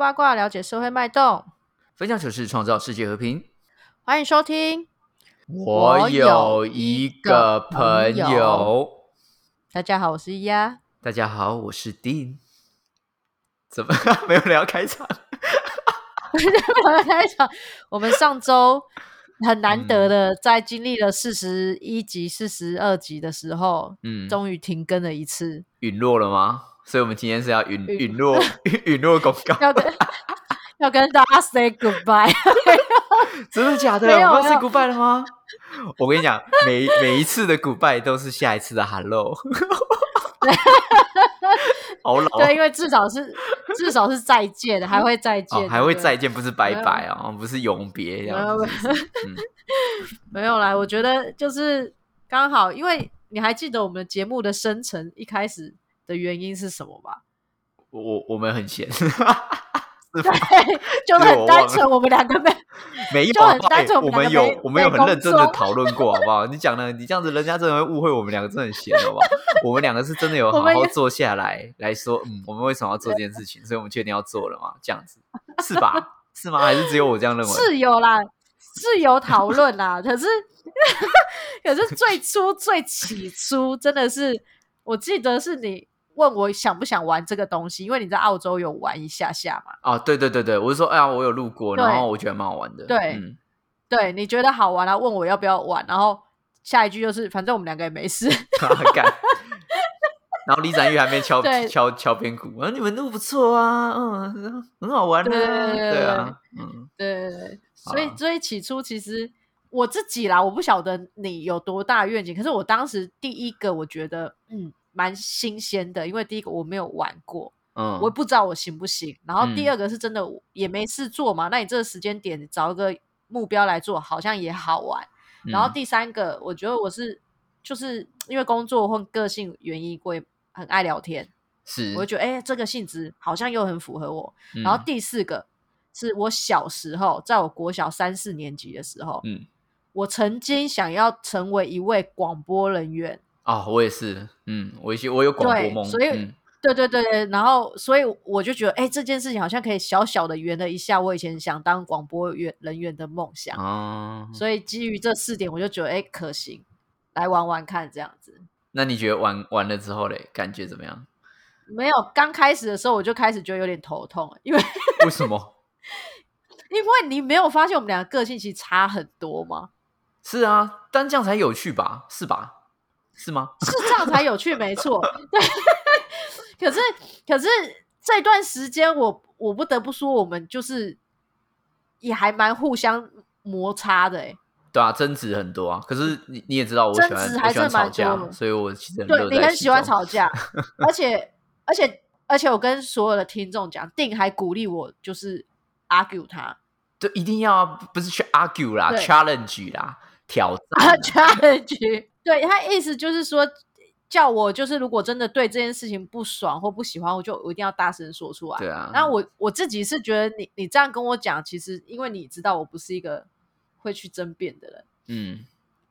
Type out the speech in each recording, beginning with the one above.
八卦了解社会脉动，分享糗事，创造世界和平。欢迎收听。我有一个朋友，大家好，我是丫。大家好，我是 Dean。怎么 没有人要开场？没有人开场。我们上周很难得的，在经历了四十一集、四十二集的时候，嗯，终于停更了一次。陨落了吗？所以我们今天是要陨陨落 陨落公告，要跟 要跟大家 say goodbye。真的假的？我要 say goodbye 了吗？我跟你讲，每每一次的 goodbye 都是下一次的 hello。好老。对，因为至少是至少是再见的，还会再见，还会再见，不是拜拜哦，不是永别这样子。没有啦，我觉得就是刚好，因为你还记得我们节目的生成一开始。的原因是什么吧？我我们很闲，对，就很单纯。我们两个没没就很单纯。我们有我们有很认真的讨论过，好不好？你讲的你这样子，人家真的会误会我们两个真的很闲，好不好？我们两个是真的有好好坐下来来说，嗯，我们为什么要做这件事情？所以我们确定要做了嘛？这样子是吧？是吗？还是只有我这样认为？是有啦，是有讨论啦。可是可是最初最起初真的是，我记得是你。问我想不想玩这个东西，因为你在澳洲有玩一下下嘛？啊，对对对对，我是说，哎呀，我有路过，然后我觉得蛮好玩的。对，对，你觉得好玩，然后问我要不要玩，然后下一句就是，反正我们两个也没事。干。然后李展玉还没敲敲敲边鼓，啊，你们都不错啊，嗯，很好玩的，对啊，嗯，对对对，所以所以起初其实我自己啦，我不晓得你有多大愿景，可是我当时第一个我觉得，嗯。蛮新鲜的，因为第一个我没有玩过，嗯，我也不知道我行不行。然后第二个是真的也没事做嘛，那你这个时间点找一个目标来做，好像也好玩。然后第三个，我觉得我是就是因为工作或个性原因，会很爱聊天，是，我就觉得哎，这个性质好像又很符合我。然后第四个是我小时候，在我国小三四年级的时候，嗯，我曾经想要成为一位广播人员。啊，我也是，嗯，我些我有广播梦，所以对对对对，然后所以我就觉得，哎，这件事情好像可以小小的圆了一下我以前想当广播员人员的梦想啊，所以基于这四点，我就觉得，哎，可行，来玩玩看这样子。那你觉得玩玩了之后嘞，感觉怎么样？没有，刚开始的时候我就开始觉得有点头痛，因为为什么？因为你没有发现我们两个个性其实差很多吗？是啊，但这样才有趣吧？是吧？是吗？是这样才有趣，没错。对，可是可是这段时间，我我不得不说，我们就是也还蛮互相摩擦的，哎。对啊，争执很多啊。可是你你也知道，我争执还是蛮多，所以我其实对你很喜欢吵架，而且而且而且，我跟所有的听众讲，定还鼓励我，就是 argue 他，就一定要不是去 argue 啦，challenge 啦，挑战 challenge。对他意思就是说，叫我就是如果真的对这件事情不爽或不喜欢，我就我一定要大声说出来。对啊，然后我我自己是觉得你你这样跟我讲，其实因为你知道我不是一个会去争辩的人，嗯，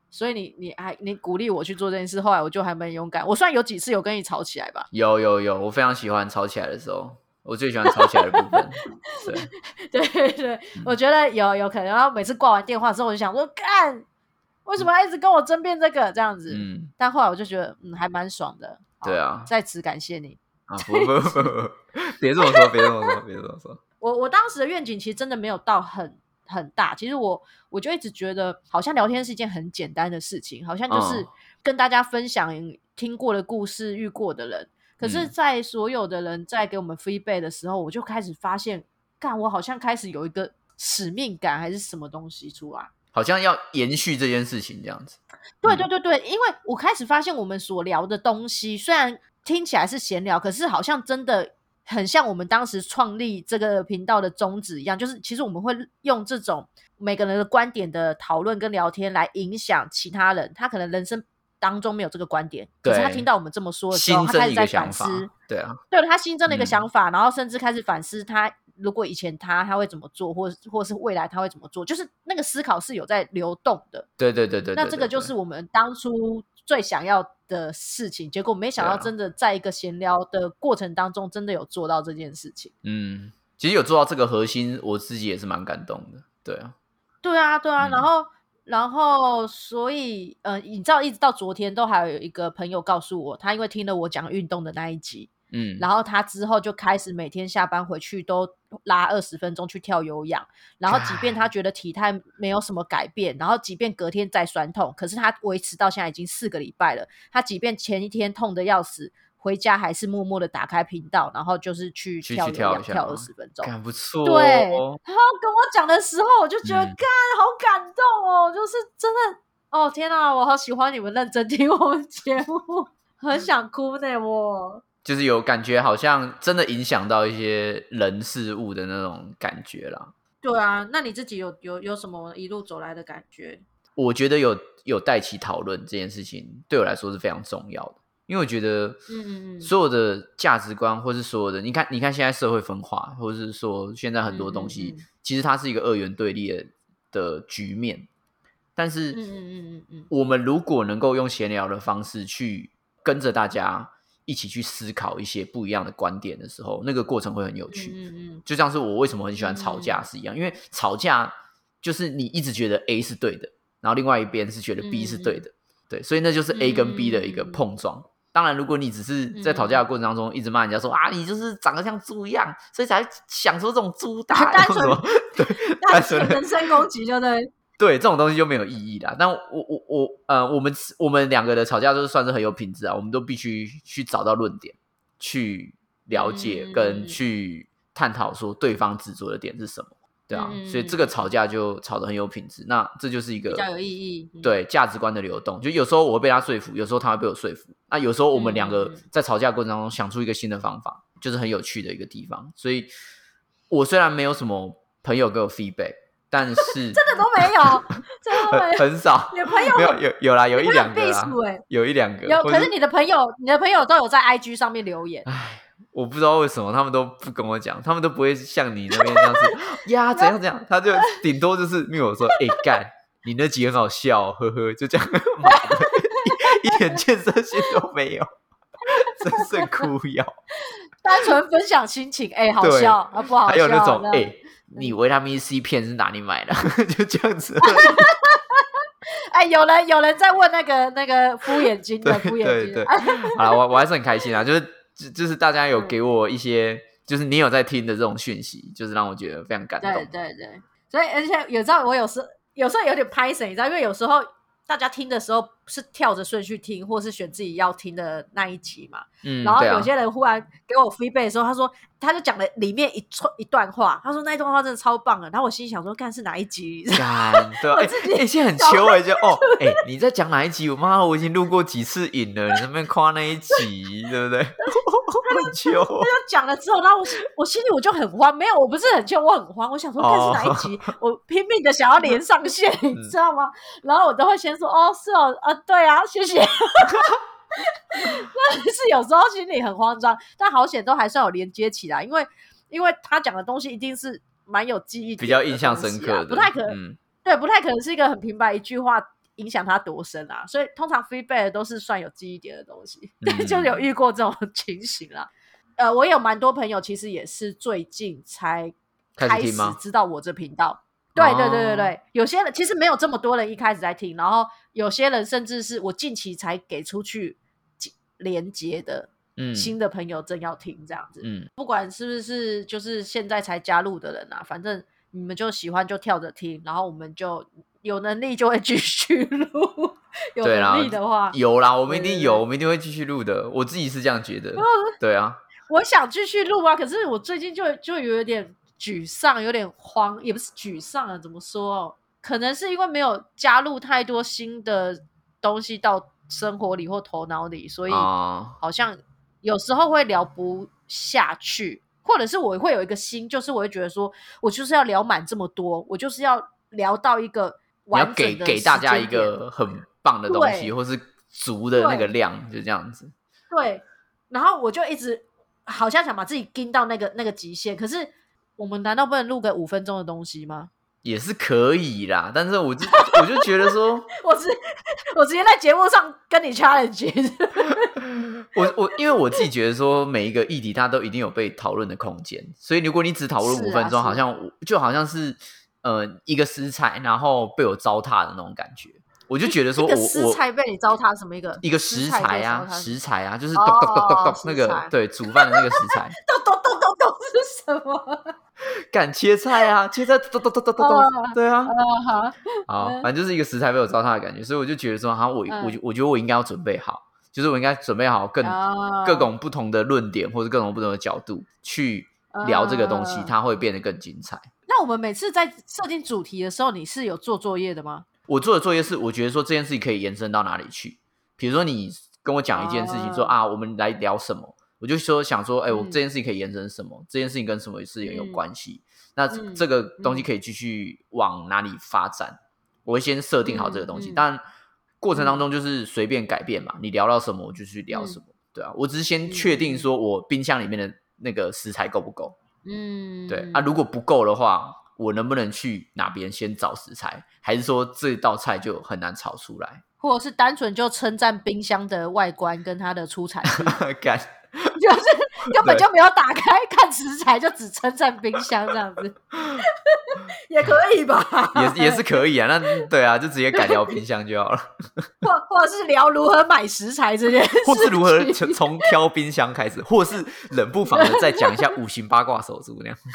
所以你你还你鼓励我去做这件事，后来我就还蛮勇敢。我虽然有几次有跟你吵起来吧，有有有，我非常喜欢吵起来的时候，我最喜欢吵起来的部分。对对对，我觉得有有可能。然后每次挂完电话之后，我就想说干。为什么一直跟我争辩这个这样子？嗯，但后来我就觉得，嗯，还蛮爽的。对啊，在此感谢你啊！不不不不，别这么说，别这么说，别这么说。我我当时的愿景其实真的没有到很很大。其实我我就一直觉得，好像聊天是一件很简单的事情，好像就是跟大家分享听过的故事、遇过的人。可是，在所有的人在给我们 feedback 的时候，我就开始发现，干，我好像开始有一个使命感，还是什么东西出来。好像要延续这件事情这样子，对对对对，因为我开始发现我们所聊的东西，虽然听起来是闲聊，可是好像真的很像我们当时创立这个频道的宗旨一样，就是其实我们会用这种每个人的观点的讨论跟聊天来影响其他人，他可能人生当中没有这个观点，可是他听到我们这么说的时候，他开始在反思，对啊，对了，他新增了一个想法，然后甚至开始反思他。如果以前他他会怎么做，或或是未来他会怎么做，就是那个思考是有在流动的。对对对对。那这个就是我们当初最想要的事情，结果没想到真的在一个闲聊的过程当中，真的有做到这件事情。嗯，其实有做到这个核心，我自己也是蛮感动的。对啊，对啊，对啊。然后，然后，所以，呃，你知道，一直到昨天都还有一个朋友告诉我，他因为听了我讲运动的那一集，嗯，然后他之后就开始每天下班回去都拉二十分钟去跳有氧。然后，即便他觉得体态没有什么改变，然后即便隔天再酸痛，可是他维持到现在已经四个礼拜了。他即便前一天痛的要死。回家还是默默的打开频道，然后就是去跳跳跳二十分钟，不错。对，然后跟我讲的时候，我就觉得，干，好感动哦！就是真的，哦天哪，我好喜欢你们认真听我们节目，很想哭呢。我就是有感觉，好像真的影响到一些人事物的那种感觉啦。对啊，那你自己有有有什么一路走来的感觉？我觉得有有带起讨论这件事情，对我来说是非常重要的。因为我觉得，嗯嗯嗯，所有的价值观，或是所有的，你看，你看现在社会分化，或者是说现在很多东西，其实它是一个二元对立的局面。但是，嗯嗯嗯嗯嗯，我们如果能够用闲聊的方式去跟着大家一起去思考一些不一样的观点的时候，那个过程会很有趣。嗯嗯，就像是我为什么很喜欢吵架是一样，因为吵架就是你一直觉得 A 是对的，然后另外一边是觉得 B 是对的，对，所以那就是 A 跟 B 的一个碰撞。当然，如果你只是在吵架的过程当中一直骂人家说啊，你就是长得像猪一样，所以才想出这种猪打 单纯对单纯人身攻击，就对对这种东西就没有意义啦。但我我我呃，我们我们两个的吵架都是算是很有品质啊，我们都必须去找到论点，去了解跟去探讨说对方执着的点是什么。对啊，所以这个吵架就吵得很有品质，那这就是一个比较有意义。对价值观的流动，就有时候我会被他说服，有时候他会被我说服。那有时候我们两个在吵架过程当中想出一个新的方法，就是很有趣的一个地方。所以，我虽然没有什么朋友给我 feedback，但是 真的都没有，真的很很少。有朋友没有有有啦，有一两个啦，有一两个。有，可是你的朋友，你的朋友都有在 IG 上面留言。唉。我不知道为什么他们都不跟我讲，他们都不会像你那边这样子呀，怎样怎样，他就顶多就是没有说，哎干，你那集很好笑，呵呵，就这样，一一点建设性都没有，真是哭腰，单纯分享心情，哎，好笑啊，不好笑，还有那种，哎，你维他命 C 片是哪里买的？就这样子，哎，有人有人在问那个那个敷眼睛的敷眼睛，好了，我我还是很开心啊，就是。就就是大家有给我一些，就是你有在听的这种讯息，就是让我觉得非常感动。对对对，所以而且有时候我有时有时候有点拍神，你知道，因为有时候。大家听的时候是跳着顺序听，或是选自己要听的那一集嘛。嗯，然后有些人忽然给我 feedback 的时候，他说他就讲了里面一串一段话，他说那一段话真的超棒的。然后我心里想说，看是哪一集？干对，哎，哎，现在很糗哎，就哦，哎，你在讲哪一集？我妈，我已经录过几次影了，你那边夸那一集，对不对？很糗。他就讲了之后，然后我我心里我就很慌，没有，我不是很糗，我很慌。我想说看是哪一集，我拼命的想要连上线，你知道吗？然后我都会先。说哦是哦啊对啊谢谢，那是有时候心里很慌张，但好险都还算有连接起来，因为因为他讲的东西一定是蛮有记忆，比较印象深刻，不太可能，对，不太可能是一个很平白一句话影响他多深啊，所以通常 feedback 都是算有记忆点的东西，对，就有遇过这种情形啦。呃，我有蛮多朋友其实也是最近才开始知道我这频道。对对对对对，有些人其实没有这么多人一开始在听，然后有些人甚至是我近期才给出去连接的，嗯，新的朋友正要听这样子，嗯，不管是不是就是现在才加入的人啊，反正你们就喜欢就跳着听，然后我们就有能力就会继续录，有能力的话有啦，我们一定有，我们一定会继续录的，我自己是这样觉得，对啊，我想继续录啊，可是我最近就就有点。沮丧，有点慌，也不是沮丧啊，怎么说？可能是因为没有加入太多新的东西到生活里或头脑里，所以好像有时候会聊不下去，或者是我会有一个心，就是我会觉得说，我就是要聊满这么多，我就是要聊到一个完整的，给给大家一个很棒的东西，或是足的那个量，就这样子。对，然后我就一直好像想把自己盯到那个那个极限，可是。我们难道不能录个五分钟的东西吗？也是可以啦，但是我就我就觉得说，我直我直接在节目上跟你 challenge，我我因为我自己觉得说每一个议题它都一定有被讨论的空间，所以如果你只讨论五分钟，好像就好像是呃一个食材，然后被我糟蹋的那种感觉。我就觉得说，我食材被你糟蹋什么一个一个食材啊，食材啊，就是咚咚咚咚咚那个对煮饭的那个食材，咚咚咚什么？敢切菜啊，切菜咚咚咚咚咚咚，对啊，好，反正就是一个食材被我糟蹋的感觉，所以我就觉得说，哈，我我我觉得我应该要准备好，就是我应该准备好更各种不同的论点或者各种不同的角度去聊这个东西，它会变得更精彩。那我们每次在设定主题的时候，你是有做作业的吗？我做的作业是，我觉得说这件事情可以延伸到哪里去。比如说，你跟我讲一件事情，说啊，我们来聊什么，我就说想说，哎，我这件事情可以延伸什么？这件事情跟什么事情有关系？那这个东西可以继续往哪里发展？我会先设定好这个东西，但过程当中就是随便改变嘛。你聊到什么，我就去聊什么，对啊。我只是先确定说我冰箱里面的那个食材够不够？嗯，对啊。如果不够的话。我能不能去哪边先找食材，还是说这道菜就很难炒出来？或者是单纯就称赞冰箱的外观跟它的出产？干，就是根本就没有打开看食材，就只称赞冰箱这样子，也可以吧？也也是可以啊。那对啊，就直接改聊冰箱就好了。或或者是聊如何买食材这件事，或是如何从从挑冰箱开始，或是冷不防的再讲一下五行八卦手足那样。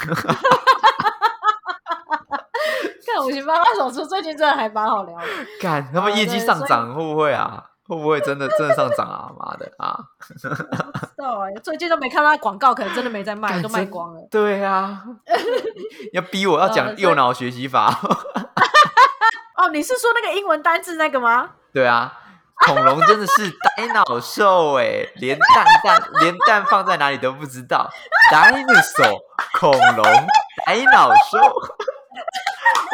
看五行八卦手足最近真的还蛮好聊的，看他们业绩上涨会不会啊？会不会真的真的上涨啊？妈的啊！知道啊，最近都没看到广告，可能真的没在卖，都卖光了。对啊，要逼我要讲右脑学习法。哦，你是说那个英文单字那个吗？对啊，恐龙真的是呆脑兽哎，连蛋蛋连蛋放在哪里都不知道。Dinosaur 恐龙呆脑兽。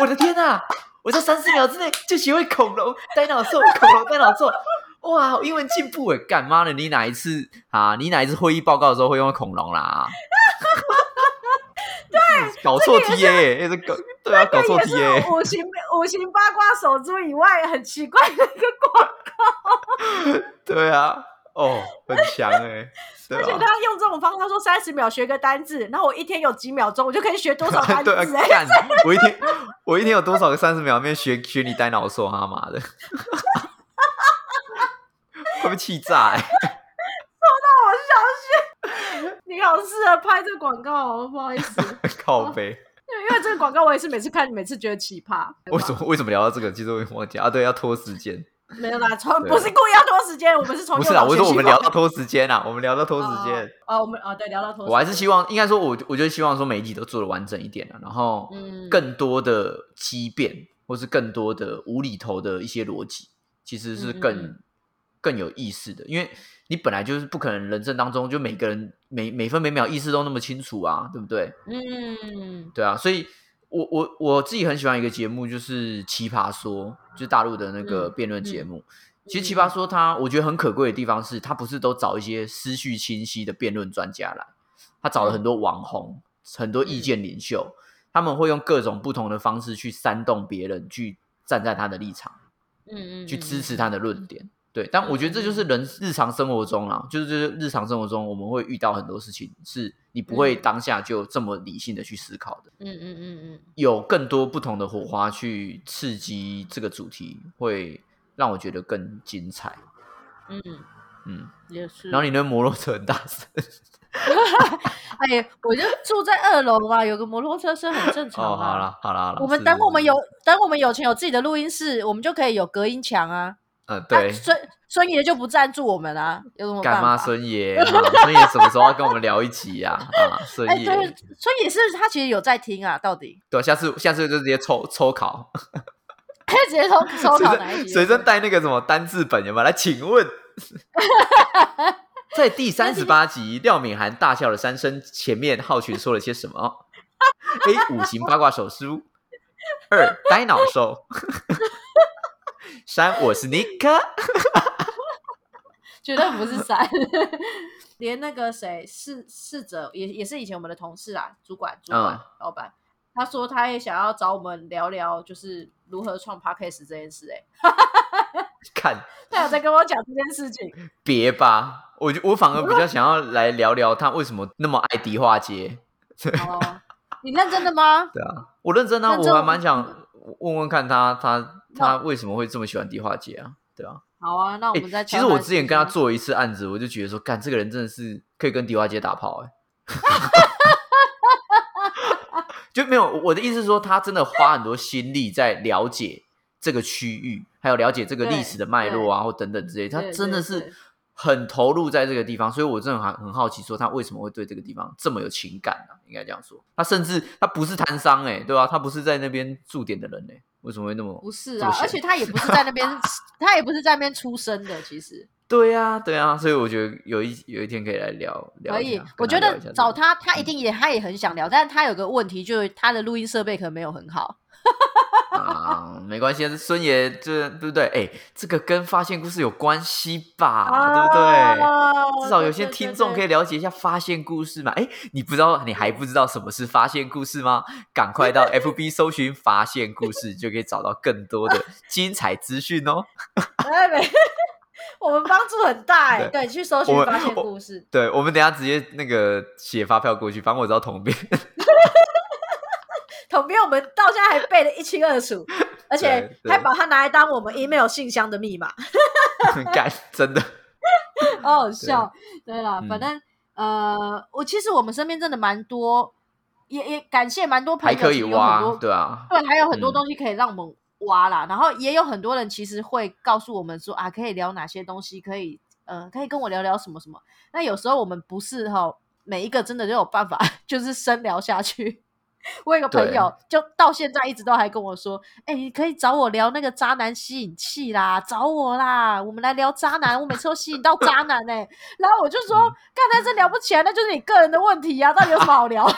我的天呐！我在三四秒之内就学会恐龙呆脑兽，恐龙呆脑兽，哇，英文进步哎！干妈的，你哪一次啊？你哪一次会议报告的时候会用恐龙啦？对，搞错 T A，也是搞对啊，搞错 T A。五行五行八卦手珠以外，很奇怪的一个广告。对啊。哦，很强哎！而且他用这种方式，他说三十秒学个单字，然后我一天有几秒钟，我就可以学多少 单字？干！我一天我一天有多少个三十秒面学学你呆脑兽？他妈的！会被气炸！说到我想学，你好适合拍这广告哦，不好意思。靠背。因为这个广告我也是每次看，每次觉得奇葩。为什么？为什么聊到这个？其实我忘记啊，对，要拖时间。没有啦，从不是故意要拖时间，我们是从不是啊，我说我们聊到拖时间啊，我们聊到拖时间哦，我们哦对，聊到拖。我还是希望，应该说，我我就希望说每一集都做的完整一点了，然后更多的畸变或是更多的无厘头的一些逻辑，其实是更更有意思的，因为你本来就是不可能人生当中就每个人每每分每秒意识都那么清楚啊，对不对？嗯，对啊，所以。我我我自己很喜欢一个节目，就是《奇葩说》，就是大陆的那个辩论节目。其实《奇葩说》它，我觉得很可贵的地方是，它不是都找一些思绪清晰的辩论专家来，他找了很多网红、很多意见领袖，他们会用各种不同的方式去煽动别人，去站在他的立场，嗯嗯，去支持他的论点。对，但我觉得这就是人日常生活中啊，就是日常生活中我们会遇到很多事情，是你不会当下就这么理性的去思考的。嗯嗯嗯嗯，有更多不同的火花去刺激这个主题，会让我觉得更精彩。嗯嗯，也是。然后你的摩托车很大声。哎，我就住在二楼嘛，有个摩托车声很正常的。好了好了好了，我们等我们有等我们有钱有自己的录音室，我们就可以有隔音墙啊。嗯，对，孙孙爷就不赞助我们啊，有什么干妈孙爷，孙爷什么时候要跟我们聊一集呀？啊，孙爷，孙爷是他其实有在听啊，到底？对，下次下次就直接抽抽考，直接抽抽考哪一集？随身带那个什么单字本有没有？来，请问，在第三十八集廖敏涵大笑了三声前面，浩群说了些什么？A 五行八卦手书，二呆脑兽。三，我是尼克，绝对不是三，连那个谁侍侍者也也是以前我们的同事啊，主管、主管、老板，他说他也想要找我们聊聊，就是如何创 podcast 这件事。哎，看，他有在跟我讲这件事情。别吧，我就我反而比较想要来聊聊他为什么那么爱迪化街。哦，你认真的吗？对啊，我认真啊，我还蛮想问问看他，他他为什么会这么喜欢迪化街啊？对啊。好啊，那我们再。其实我之前跟他做一次案子，我就觉得说，干这个人真的是可以跟迪化街打炮哎。就没有我的意思是说，他真的花很多心力在了解这个区域，还有了解这个历史的脉络啊，或等等之类。他真的是很投入在这个地方，所以我真的很很好奇，说他为什么会对这个地方这么有情感呢？应该这样说，他甚至他不是摊商哎，对吧？他不是在那边驻点的人哎，为什么会那么不是啊？而且他也不是在那边，他也不是在那边出生的，其实。对呀，对呀，所以我觉得有一有一天可以来聊聊。可以，我觉得找他，他一定也他也很想聊，但是他有个问题，就是他的录音设备可能没有很好。啊，没关系，孙爷这对不对？哎，这个跟发现故事有关系吧？对不对？至少有些听众可以了解一下发现故事嘛。哎，你不知道，你还不知道什么是发现故事吗？赶快到 FB 搜寻发现故事，就可以找到更多的精彩资讯哦。我们帮助很大哎，对，去搜寻发现故事。对，我们等下直接那个写发票过去，反正我知道同编。统编我们到现在还背得一清二楚，而且还把它拿来当我们 email 信箱的密码。干，真的，好好笑。对了，反正呃，我其实我们身边真的蛮多，也也感谢蛮多朋友，还可以挖，对啊，对，还有很多东西可以让我们。挖啦，然后也有很多人其实会告诉我们说啊，可以聊哪些东西，可以呃，可以跟我聊聊什么什么。那有时候我们不是哈，每一个真的都有办法，就是深聊下去。我有个朋友，就到现在一直都还跟我说，哎，你可以找我聊那个渣男吸引器啦，找我啦，我们来聊渣男。我每次都吸引到渣男哎，然后我就说，刚才这聊不起来，那就是你个人的问题呀，到底有什么好聊？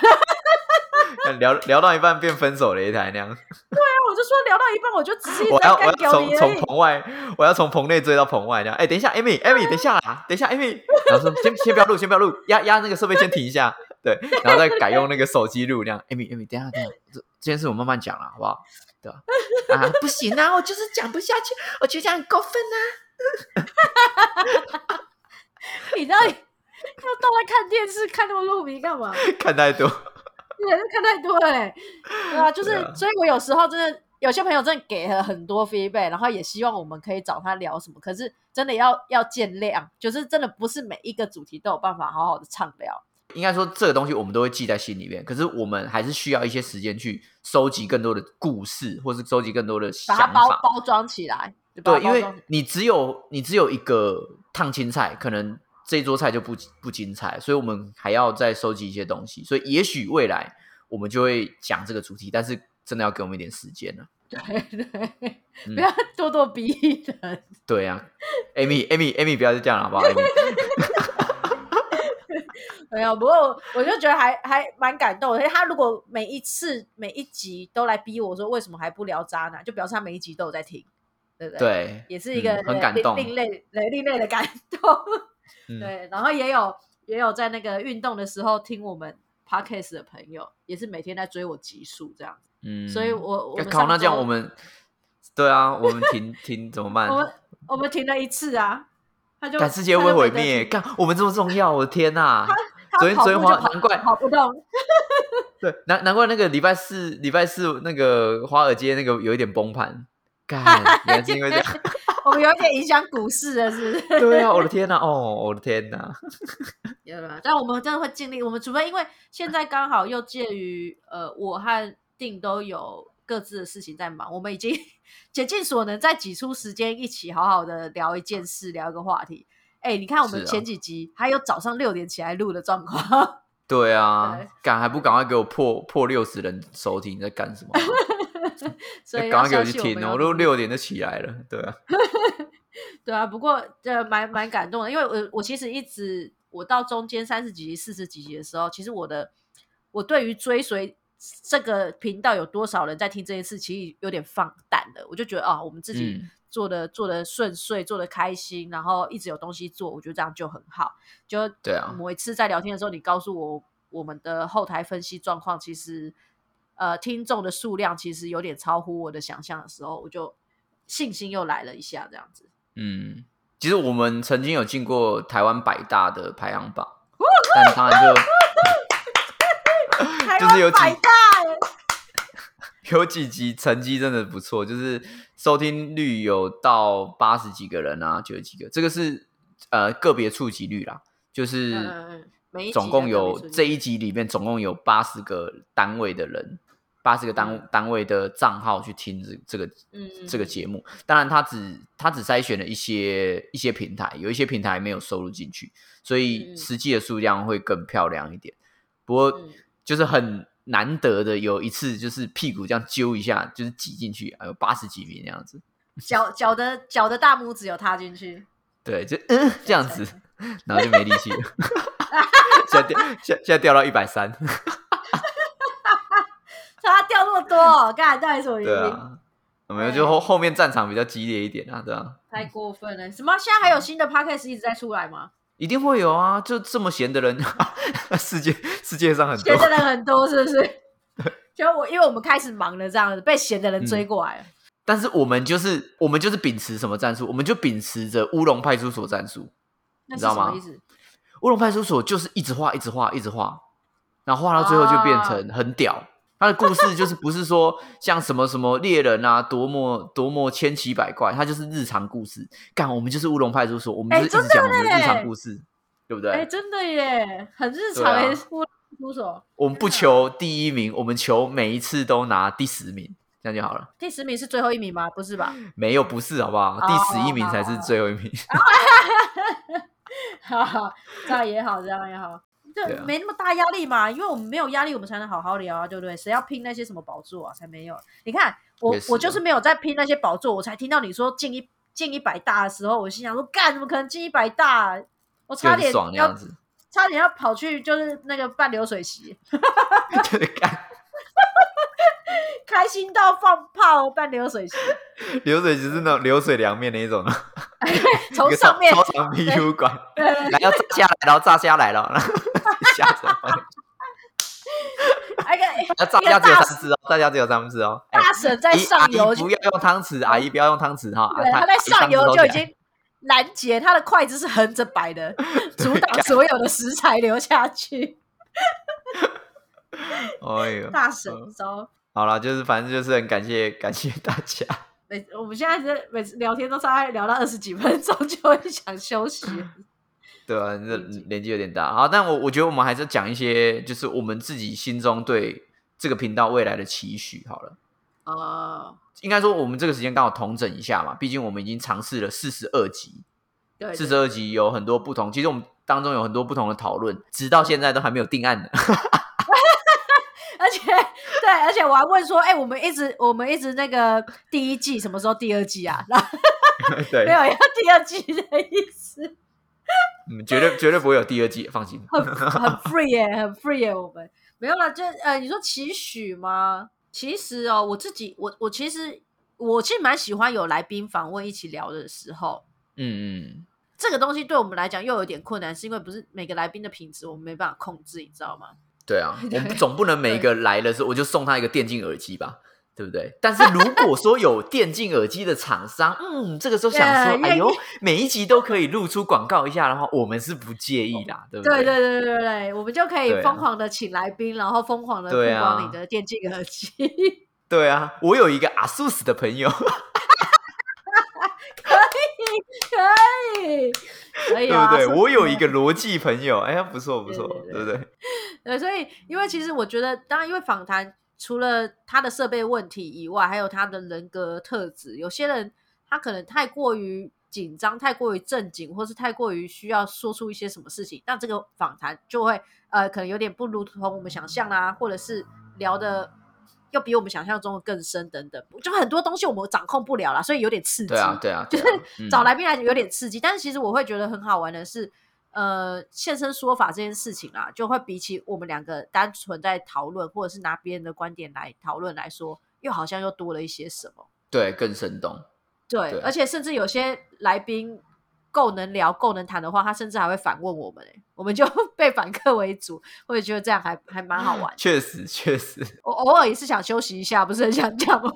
聊 聊到一半变分手了一台那样。对啊，我就说聊到一半我就直接我要我要从从棚外，我要从棚内追到棚外那样。哎，等一下，Amy，Amy，等一下啦，等一下，Amy，然后说先先不要录，先不要录，压压那个设备先停一下，对，然后再改用那个手机录那样。Amy，Amy，等下等下，这这件事我慢慢讲了，好不好？对吧？啊，不行啊，我就是讲不下去，我觉得这样很过分啊。你到底要都在看电视看那么入迷干嘛？看太多。也是看太多哎，对啊，就是，所以我有时候真的有些朋友真的给了很多 feedback，然后也希望我们可以找他聊什么，可是真的要要见谅，就是真的不是每一个主题都有办法好好的畅聊。应该说这个东西我们都会记在心里面，可是我们还是需要一些时间去收集更多的故事，或是收集更多的想法，包包装起来。对，因为你只有你只有一个烫青菜，可能。这一桌菜就不不精彩，所以我们还要再收集一些东西。所以也许未来我们就会讲这个主题，但是真的要给我们一点时间了。对对，不要咄咄逼人。对啊，Amy，Amy，Amy，不要再这样了，好不好？没有，不过我就觉得还还蛮感动。因为他如果每一次每一集都来逼我说为什么还不聊渣男，就表示他每一集都有在听，对不对？对，也是一个很感动、另类、另类的感动。对，然后也有也有在那个运动的时候听我们 podcast 的朋友，也是每天在追我集数这样子。嗯，所以我我靠，那这样我们对啊，我们停停怎么办？我们我们停了一次啊，他就世界会毁灭，干我们这么重要，我的天呐！昨天昨天华难怪跑不动，对难难怪那个礼拜四礼拜四那个华尔街那个有一点崩盘，干也是因为这样。我们有点影响股市了，是不是？对啊，我的天哪！哦，我的天哪！有了，但我们真的会尽力。我们除非因为现在刚好又介于呃，我和定都有各自的事情在忙，我们已经竭尽所能在挤出时间一起好好的聊一件事，聊一个话题。哎，你看我们前几集还有早上六点起来录的状况。对啊，赶还不赶快给我破破六十人收听？你在干什么？所以赶快给我去听哦！我都六点就起来了，对啊，对啊。不过这蛮蛮感动的，因为我我其实一直我到中间三十几集、四十几集的时候，其实我的我对于追随这个频道有多少人在听这件事，其实有点放淡了。我就觉得啊，我们自己做的做的顺遂，做的开心，然后一直有东西做，我觉得这样就很好。就对啊，某一次在聊天的时候，你告诉我我们的后台分析状况，其实。呃，听众的数量其实有点超乎我的想象的时候，我就信心又来了一下，这样子。嗯，其实我们曾经有进过台湾百大的排行榜，但当然就 就是有几百大有几集成绩真的不错，就是收听率有到八十几个人啊，九十几个，这个是呃个别触及率啦，就是总共有这一集里面总共有八十个单位的人，八十个单单位的账号去听这这个嗯这个节目。当然，他只他只筛选了一些一些平台，有一些平台没有收录进去，所以嗯实际的数量会更漂亮一点。不过嗯就是很难得的有一次，就是屁股这样揪一下，就是挤进去，还有八十几米那样子。脚脚的脚的大拇指有踏进去，对，就嗯这样子，然后就没力气了。现在掉现现在掉到一百三，他掉那么多，刚才到底什么原因？对啊，没有就后后面战场比较激烈一点啊，对啊，太过分了！什么？现在还有新的 podcast 一直在出来吗？一定会有啊，就这么闲的人，世界世界上很多闲，的人很多，是不是？就我，因为我们开始忙了，这样子被闲的人追过来了。但是我们就是我们就是秉持什么战术？我们就秉持着乌龙派出所战术。你知道吗意思？乌龙派出所就是一直画，一直画，一直画，然后画到最后就变啊成很屌。他的故事就是不是说像什么什么猎人啊，多么多么千奇百怪，他就是日常故事。干，我们就是乌龙派出所，我们就是一直讲我们的日常故事，对不对？哎、真的耶，很日常对啊哎，出出手。我们不求第一名，我们求每一次都拿第十名，这样就好了。第十名是最后一名吗？不是吧？没有不是，好不好？哦第十一名才是最后一名。哈 哈，这样也好，这样也好，就对啊没那么大压力嘛。因为我们没有压力，我们才能好好聊啊，对不对？谁要拼那些什么宝座啊？才没有。你看我我就是没有在拼那些宝座，我才听到你说进一进一百大的时候，我心想说，干，怎么可能进一百大？我差点要差点要跑去就是那个办流水席，对，干开心到放炮办流水席，流水席是那种流水凉面那一种，从上面超超长 PU 管，来要炸下来，然后炸下来了，下水放，那个要炸虾只有三只哦，大家只有三只哦。哎大婶在上游就姨不要用汤匙，阿姨不要用汤匙哈。啊对，他在上游就已经拦截，他的筷子是横着摆的，阻挡所有的食材流下去。哎呦，大神嗯招，好了，就是反正就是很感谢感谢大家。每我们现在是每次聊天都大概聊到二十几分钟，就会想休息。对啊，这理解年纪有点大好，但我我觉得我们还是讲一些，就是我们自己心中对这个频道未来的期许好了。哦，应该说，我们这个时间刚好统整一下嘛，毕竟我们已经尝试了四十二集，对，四十二集有很多不同，其实我们当中有很多不同的讨论，直到现在都还没有定案呢。而且对，而且我还问说，哎、我们一直我们一直那个第一季什么时候第二季啊？然后对没，有要第二季的意思，嗯，绝对绝对不会有第二季，放心。很 很 free 耶、很 free 耶、我们没有了，就呃，你说期许吗？其实哦，我自己我我其实我其实蛮喜欢有来宾访问一起聊的时候，嗯嗯，这个东西对我们来讲又有点困难，是因为不是每个来宾的品质我们没办法控制，你知道吗？对啊，我们总不能每一个来的时候我就送他一个电竞耳机吧，对不对？但是如果说有电竞耳机的厂商，嗯，这个时候想说，哎呦，每一集都可以露出广告一下的话，我们是不介意啦，对不对对对对对对，我们就可以疯狂的请来宾，然后疯狂的曝光你的电竞耳机。对啊，我有一个 ASUS 的朋友，可以，可以 对啊，不对？我有一个逻辑朋友，哎呀，不错不错，对对对不对？对，所以因为其实我觉得，当然因为访谈除了他的设备问题以外，还有他的人格特质。有些人他可能太过于紧张、太过于正经，或是太过于需要说出一些什么事情，那这个访谈就会呃可能有点不如同我们想象啦，或者是聊的。又比我们想象中的更深，等等，就很多东西我们掌控不了啦，所以有点刺激。对啊对啊，就是对啊嗯找来宾来讲有点刺激，但是其实我会觉得很好玩的是，呃，现身说法这件事情啊，就会比起我们两个单纯在讨论，或者是拿别人的观点来讨论来说，又好像又多了一些什么。对更生动，对，对而且甚至有些来宾够能聊、够能谈的话，他甚至还会反问我们、欸，我们就 被反客为主，我也觉得这样还还蛮好玩。确实确实，我偶尔也是想休息一下，不是很想讲话。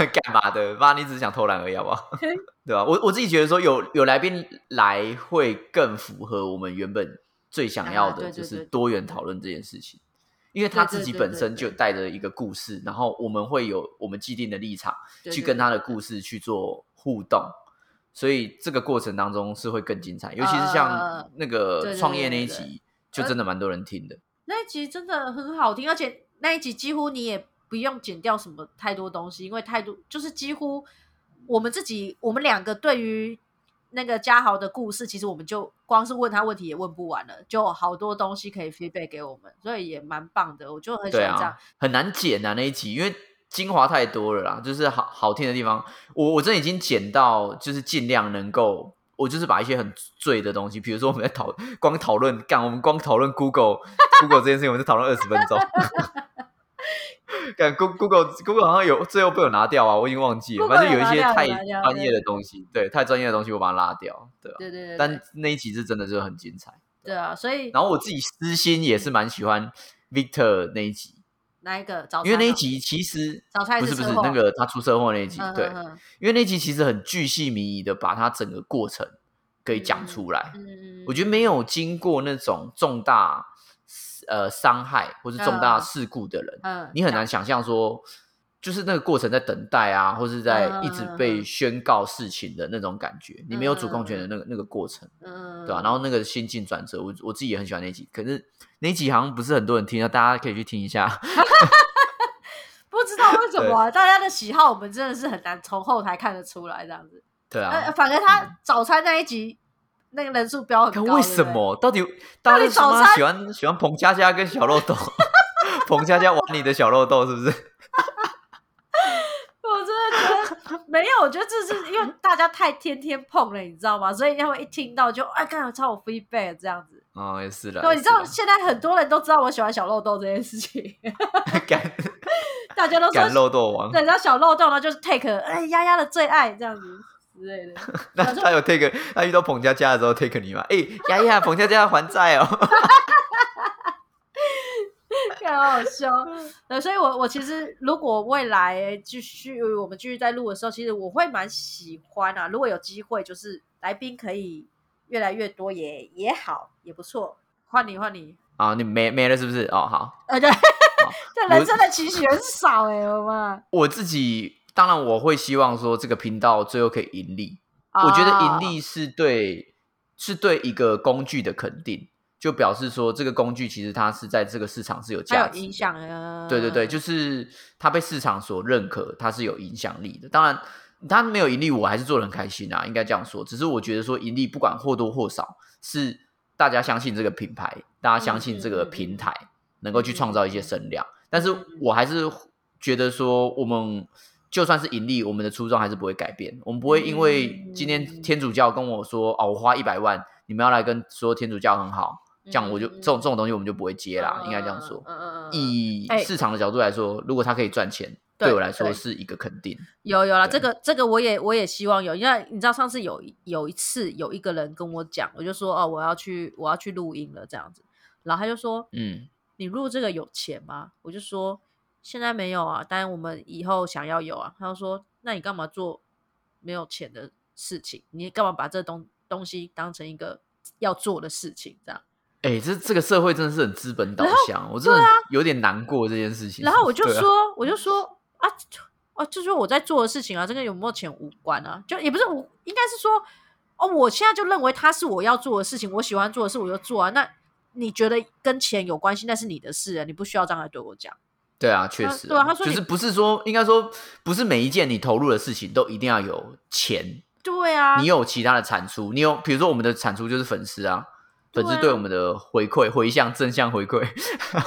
干嘛的？妈，你只是想偷懒而已，好不好？对吧？我我自己觉得说，有有来宾来会更符合我们原本最想要的，就是多元讨论这件事情。因为他自己本身就带着一个故事，然后我们会有我们既定的立场去跟他的故事去做互动，所以这个过程当中是会更精彩。尤其是像那个创业那一集，就真的蛮多人听的。那一集真的很好听，而且那一集几乎你也不用剪掉什么太多东西，因为太多就是几乎我们自己我们两个对于。那个嘉豪的故事，其实我们就光是问他问题也问不完了，就好多东西可以 feedback 给我们，所以也蛮棒的。我就很喜欢这样，很难剪啊那一集，因为精华太多了啦，就是好好听的地方，我我真的已经剪到，就是尽量能够，我就是把一些很醉的东西，比如说我们在讨光讨论干，我们光讨论 Google Google 这件事情，我们就讨论二十分钟。看 Google Google 好像有最后被我拿掉啊，我已经忘记了。反正有一些太专业的东西，对，太专业的东西我把它拉掉，对对对。但那一集是真的就很精彩。对啊，所以然后我自己私心也是蛮喜欢 Victor 那一集。哪一个？早因为那一集其实不是不是那个他出车祸那一集，对。因为那集其实很巨细靡遗的把他整个过程可以讲出来。嗯我觉得没有经过那种重大。呃，伤害或是重大事故的人，嗯，你很难想象说，就是那个过程在等待啊，或是在一直被宣告事情的那种感觉，你没有主控权的那个那个过程，嗯，对吧？然后那个心境转折，我我自己也很喜欢那集，可是那集好像不是很多人听，啊大家可以去听一下。不知道为什么大家的喜好，我们真的是很难从后台看得出来，这样子。对啊，反正他早餐那一集。那个人数标很高，为什么？到底到底早餐喜欢喜欢彭佳佳跟小漏豆？彭佳佳玩你的小漏斗是不是？我真的觉得没有，我觉得这是因为大家太天天碰了，你知道吗？所以他们一听到就哎，刚好超我 feedback 这样子。哦，也是的。对，你知道现在很多人都知道我喜欢小漏豆这件事情。大家都说漏豆王，对，然后小漏豆呢就是 take 哎丫丫的最爱这样子。之类的，那他有 take，他遇到彭佳佳的时候 take 你吗？哎呀呀，彭佳佳还债哦，好好笑。呃，所以我我其实如果未来继续我们继续在录的时候，其实我会蛮喜欢啊。如果有机会，就是来宾可以越来越多，也也好，也不错。换你，换你啊！你没没了是不是？哦，好。呃，对，这人生的期许很少哎，我们我自己。当然，我会希望说这个频道最后可以盈利。我觉得盈利是对，是对一个工具的肯定，就表示说这个工具其实它是在这个市场是有价值、影响的。对对对，就是它被市场所认可，它是有影响力的。当然，它没有盈利，我还是做的很开心啊，应该这样说。只是我觉得说盈利不管或多或少，是大家相信这个品牌，大家相信这个平台能够去创造一些声量。但是我还是觉得说我们。就算是盈利，我们的初衷还是不会改变。我们不会因为今天天主教跟我说：“哦，我花一百万，你们要来跟说天主教很好。”这样我就这种这种东西我们就不会接啦。应该这样说。以市场的角度来说，如果他可以赚钱，对我来说是一个肯定。有有了这个这个，我也我也希望有。因为你知道，上次有有一次有一个人跟我讲，我就说：“哦，我要去我要去录音了。”这样子，然后他就说：“嗯，你录这个有钱吗？”我就说。现在没有啊，但我们以后想要有啊。他就说：“那你干嘛做没有钱的事情？你干嘛把这东东西当成一个要做的事情？这样？”哎，这这个社会真的是很资本导向，我真的有点难过这件事情。然后我就说，我就说啊，啊，就说我在做的事情啊，这个有没有钱无关啊，就也不是无，应该是说，哦，我现在就认为它是我要做的事情，我喜欢做的事，我就做啊。那你觉得跟钱有关系，那是你的事啊，你不需要这样来对我讲。对啊，确实，对啊，他说就是不是说，应该说不是每一件你投入的事情都一定要有钱。对啊，你有其他的产出，你有，比如说我们的产出就是粉丝啊，粉丝对我们的回馈、回向、正向回馈、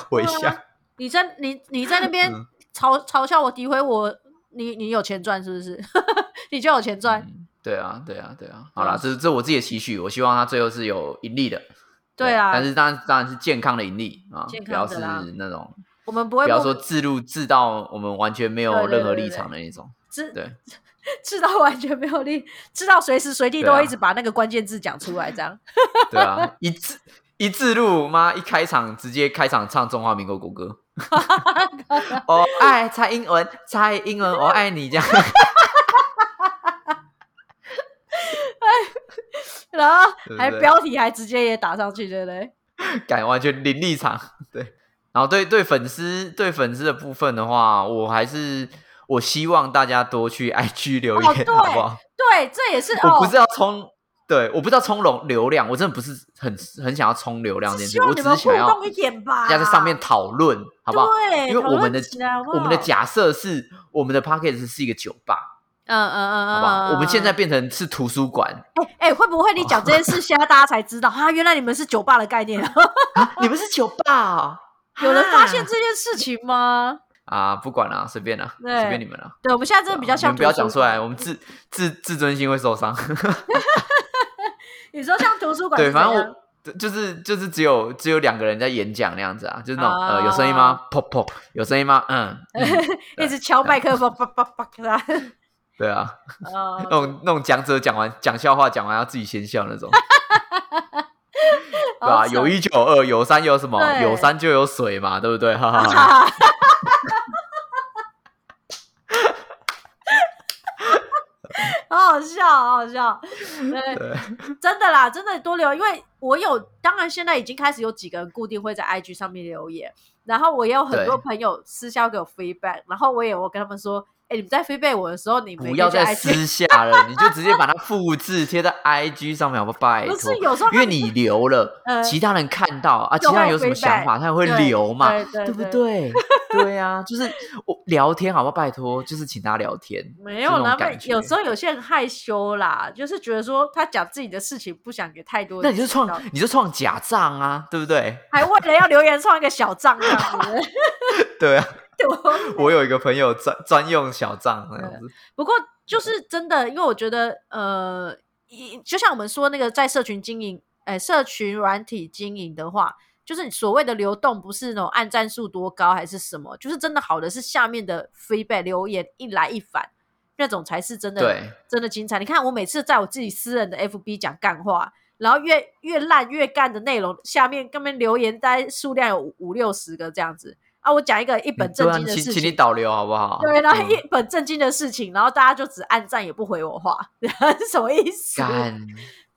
回向。你在你你在那边嘲嘲笑我、诋毁我，你你有钱赚是不是？你就有钱赚。对啊，对啊，对啊。好了，这这我自己的期许，我希望他最后是有盈利的。对啊，但是当然当然是健康的盈利啊，不要是那种。我们不会不要说自录自到我们完全没有任何立场的那种，自对 自到完全没有立，知道随时随地都会一直把那个关键字讲出来，这样 对啊，一字一字录妈一开场直接开场唱中华民国国歌，我爱蔡英文，蔡英文，我爱你这样。然后还标题还直接也打上去，对不对？改完全零立场，对。然后对对粉丝对粉丝的部分的话，我还是我希望大家多去 IG 留言，好不好？对，这也是 我不是要冲，对，我不知道冲流流量，我真的不是很很想要冲流量这件事，我只是想要一点吧，要在上面讨论，好不好？对，因为我们的我们的假设是我们的 p o c k e t 是一个酒吧。嗯嗯嗯嗯，好吧，我们现在变成是图书馆。哎哎，会不会你讲这件事，现在大家才知道啊？原来你们是酒吧的概念你们是酒吧？有人发现这件事情吗？啊，不管了，随便了，随便你们了。对，我们现在真的比较像，不要讲出来，我们自自自尊心会受伤。你说像图书馆？对，反正我就是就是只有只有两个人在演讲那样子啊，就是那种呃，有声音吗？砰砰，有声音吗？嗯，一直敲麦克风，叭叭叭叭。对啊，那种那种讲者讲完讲笑话讲完要自己先笑那种，对吧？有一就有二，有三有什么？有山就有水嘛，对不对？哈哈哈！好好笑，好好笑。对，真的啦，真的多留，因为我有，当然现在已经开始有几个人固定会在 IG 上面留言，然后我也有很多朋友私下给我 feedback，然后我也我跟他们说。哎，你们在飞背我的时候，你不要再私下了，你就直接把它复制贴在 IG 上面，好不好？拜托，不是有时候因为你留了，其他人看到啊，其他人有什么想法，他也会留嘛，对不对？对啊，就是我聊天，好不好？拜托，就是请他聊天，没有那么有时候有些人害羞啦，就是觉得说他讲自己的事情，不想给太多。那你就创，你就创假账啊，对不对？还为了要留言创一个小账这样子 对啊。我有一个朋友专专用小账那样子，不过就是真的，因为我觉得呃，就像我们说那个在社群经营，哎，社群软体经营的话，就是所谓的流动，不是那种按赞数多高还是什么，就是真的好的是下面的 feedback 留言一来一返，那种才是真的，真的精彩。你看我每次在我自己私人的 FB 讲干话，然后越越烂越干的内容，下面根本留言在数量有五六十个这样子。啊，我讲一个一本正经的事情，请你导流好不好？对，然后一本正经的事情，然后大家就只按赞也不回我话，是什么意思？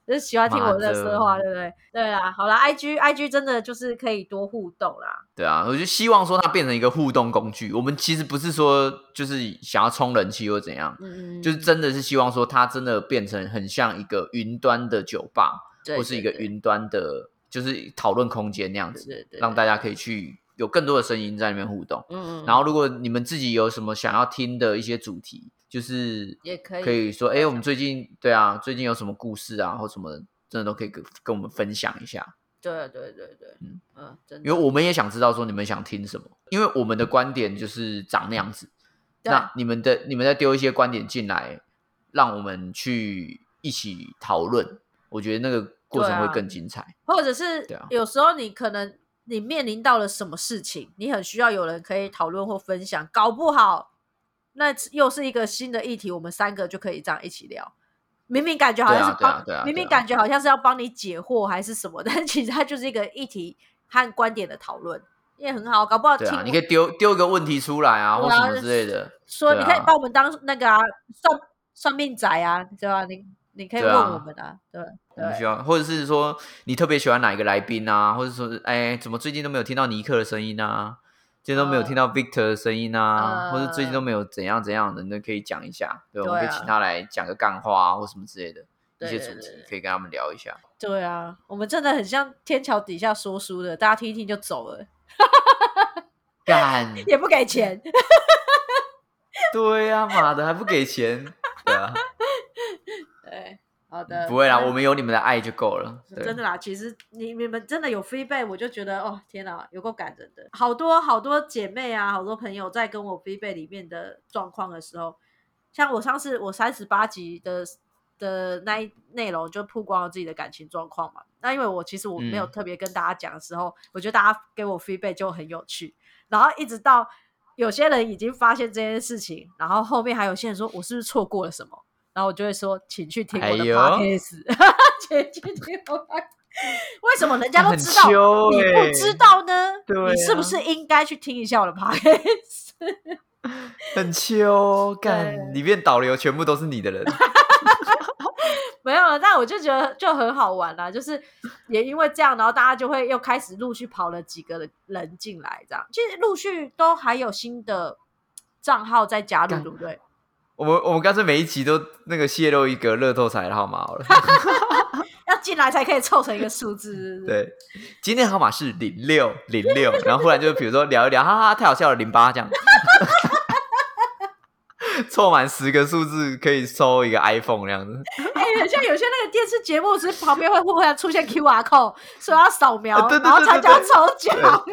就是喜欢听我的说话，对不对？对啊，好了，I G I G 真的就是可以多互动啦。对啊，我就希望说它变成一个互动工具。我们其实不是说就是想要充人气或怎样，嗯嗯，就是真的是希望说它真的变成很像一个云端的酒吧，或是一个云端的，就是讨论空间那样子，让大家可以去。有更多的声音在里面互动，嗯嗯，然后如果你们自己有什么想要听的一些主题，就是也可以可以说，哎，我们最近对啊，最近有什么故事啊，或什么，真的都可以跟跟我们分享一下。对对对对，嗯嗯，真的，因为我们也想知道说你们想听什么，因为我们的观点就是长那样子。那你们的你们再丢一些观点进来，让我们去一起讨论，我觉得那个过程会更精彩。或者是有时候你可能。你面临到了什么事情？你很需要有人可以讨论或分享，搞不好那又是一个新的议题，我们三个就可以这样一起聊。明明感觉好像是帮，明明感觉好像是要帮你解惑还是什么，但其实它就是一个议题和观点的讨论，也很好。搞不好听，你可以丢丢一个问题出来啊，或什么之类的。说你可以把我们当那个啊，算算命仔啊，对吧？你。你可以问我们啊，对，我们需要，或者是说你特别喜欢哪一个来宾啊，或者说，哎，怎么最近都没有听到尼克的声音啊，最近都没有听到 Victor 的声音啊，或者最近都没有怎样怎样的，那可以讲一下，对，我们可以请他来讲个干话啊，或什么之类的一些主题，可以跟他们聊一下。对啊，我们真的很像天桥底下说书的，大家听一听就走了，干也不给钱，对呀，妈的还不给钱，对啊。对，好的，不会啦，我们有你们的爱就够了。真的啦，其实你你们真的有 feedback，我就觉得哦，天哪，有够感人的。好多好多姐妹啊，好多朋友在跟我 feedback 里面的状况的时候，像我上次我三十八集的的那一内容就曝光了自己的感情状况嘛。那因为我其实我没有特别跟大家讲的时候，我觉得大家给我 feedback 就很有趣。然后一直到有些人已经发现这件事情，然后后面还有些人说我是不是错过了什么？然后我就会说，请去听我的 podcast，请去听我。为什么人家都知道，你不知道呢？对你是不是应该去听一下我的 podcast？很秋，干里面导流全部都是你的人。没有，但我就觉得就很好玩啦，就是也因为这样，然后大家就会又开始陆续跑了几个人进来，这样其实陆续都还有新的账号在加入，对不对？我们我们干脆每一集都那个泄露一个乐透彩的号码好了，要进来才可以凑成一个数字。对，今天号码是零六零六，然后忽然就比如说聊一聊，哈哈，太好笑了，零八这样。凑满十个数字可以抽一个 iPhone 这样子。哎，像有些那个电视节目是旁边会忽然出现 QR code，说要扫描，然后参加抽奖。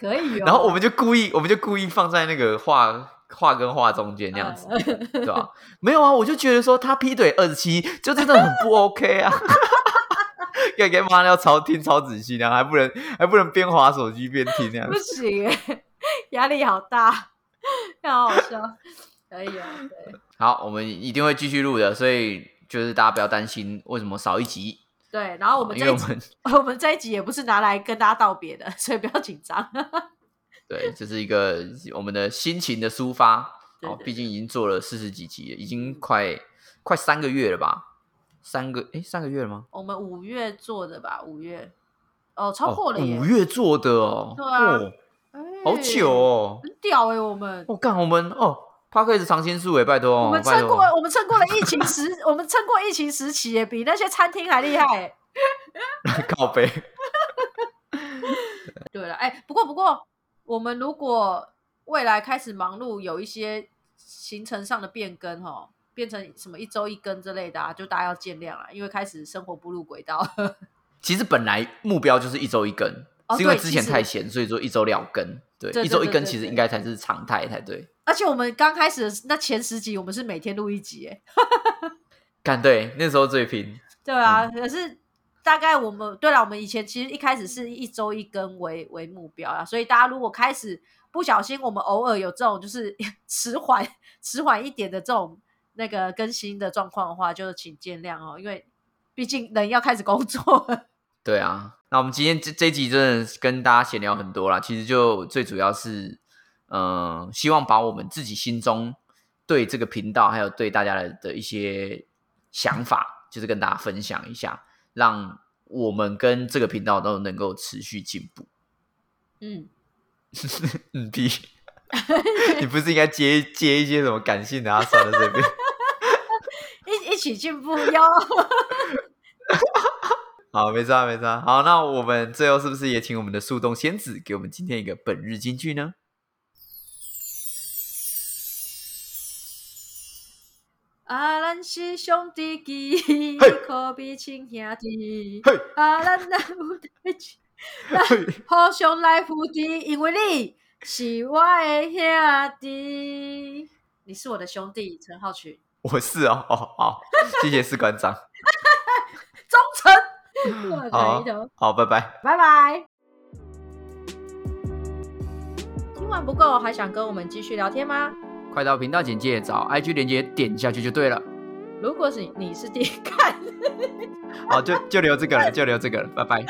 可以哦。然后我们就故意，我们就故意放在那个画画跟画中间那样子，对吧？没有啊，我就觉得说他劈腿二十七，就真的很不 OK 啊。给给妈要超听超仔细，然后还不能还不能边滑手机边听那样子。不行，压力好大。好好笑，可以啊，对。好，我们一定会继续录的，所以就是大家不要担心为什么少一集。对，然后我们这一集，我们这一集也不是拿来跟大家道别的，所以不要紧张。对，这是一个我们的心情的抒发。哦，毕竟已经做了四十几集了，已经快快三个月了吧？三个哎，三个月了吗？我们五月做的吧？五月哦，超过了五月做的哦，对啊。好久哦，很屌哎！我们我干我们哦，帕克斯常青树哎，拜托我们撑过，我们撑过了疫情时，我们撑过疫情时期，比那些餐厅还厉害。靠背。对了，哎，不过不过，我们如果未来开始忙碌，有一些行程上的变更哈，变成什么一周一更之类的，啊，就大家要见谅了，因为开始生活步入轨道。其实本来目标就是一周一更。是因为之前太闲，所以说一周两更，对，一周一更其实应该才是常态才对。而且我们刚开始那前十集，我们是每天录一集，哎，干对，那时候最拼。对啊，可是大概我们对了，我们以前其实一开始是一周一更为为目标啊，所以大家如果开始不小心，我们偶尔有这种就是 迟缓迟缓一点的这种那个更新的状况的话，就请见谅哦，因为毕竟人要开始工作。对啊。那我们今天这这集真的跟大家闲聊很多啦，其实就最主要是，嗯，希望把我们自己心中对这个频道还有对大家的的一些想法，就是跟大家分享一下，让我们跟这个频道都能够持续进步。嗯，嗯，屁，你不是应该接接一些什么感性的啊？算了，这边 一一起进步哟。好，没错，没错。好，那我们最后是不是也请我们的树洞仙子给我们今天一个本日金句呢？啊，咱是兄弟机，可比亲兄弟。啊，咱那有代志，互相来扶持，因为你是我的兄弟。你是我的兄弟，陈浩群。我是哦，哦，好，谢谢士官长。忠诚。好，好，拜拜，拜拜。听完不够，还想跟我们继续聊天吗？快到频道简介找 IG 连接点下去就对了。如果是你是第一看，好，就就留这个了，就留这个了，拜拜。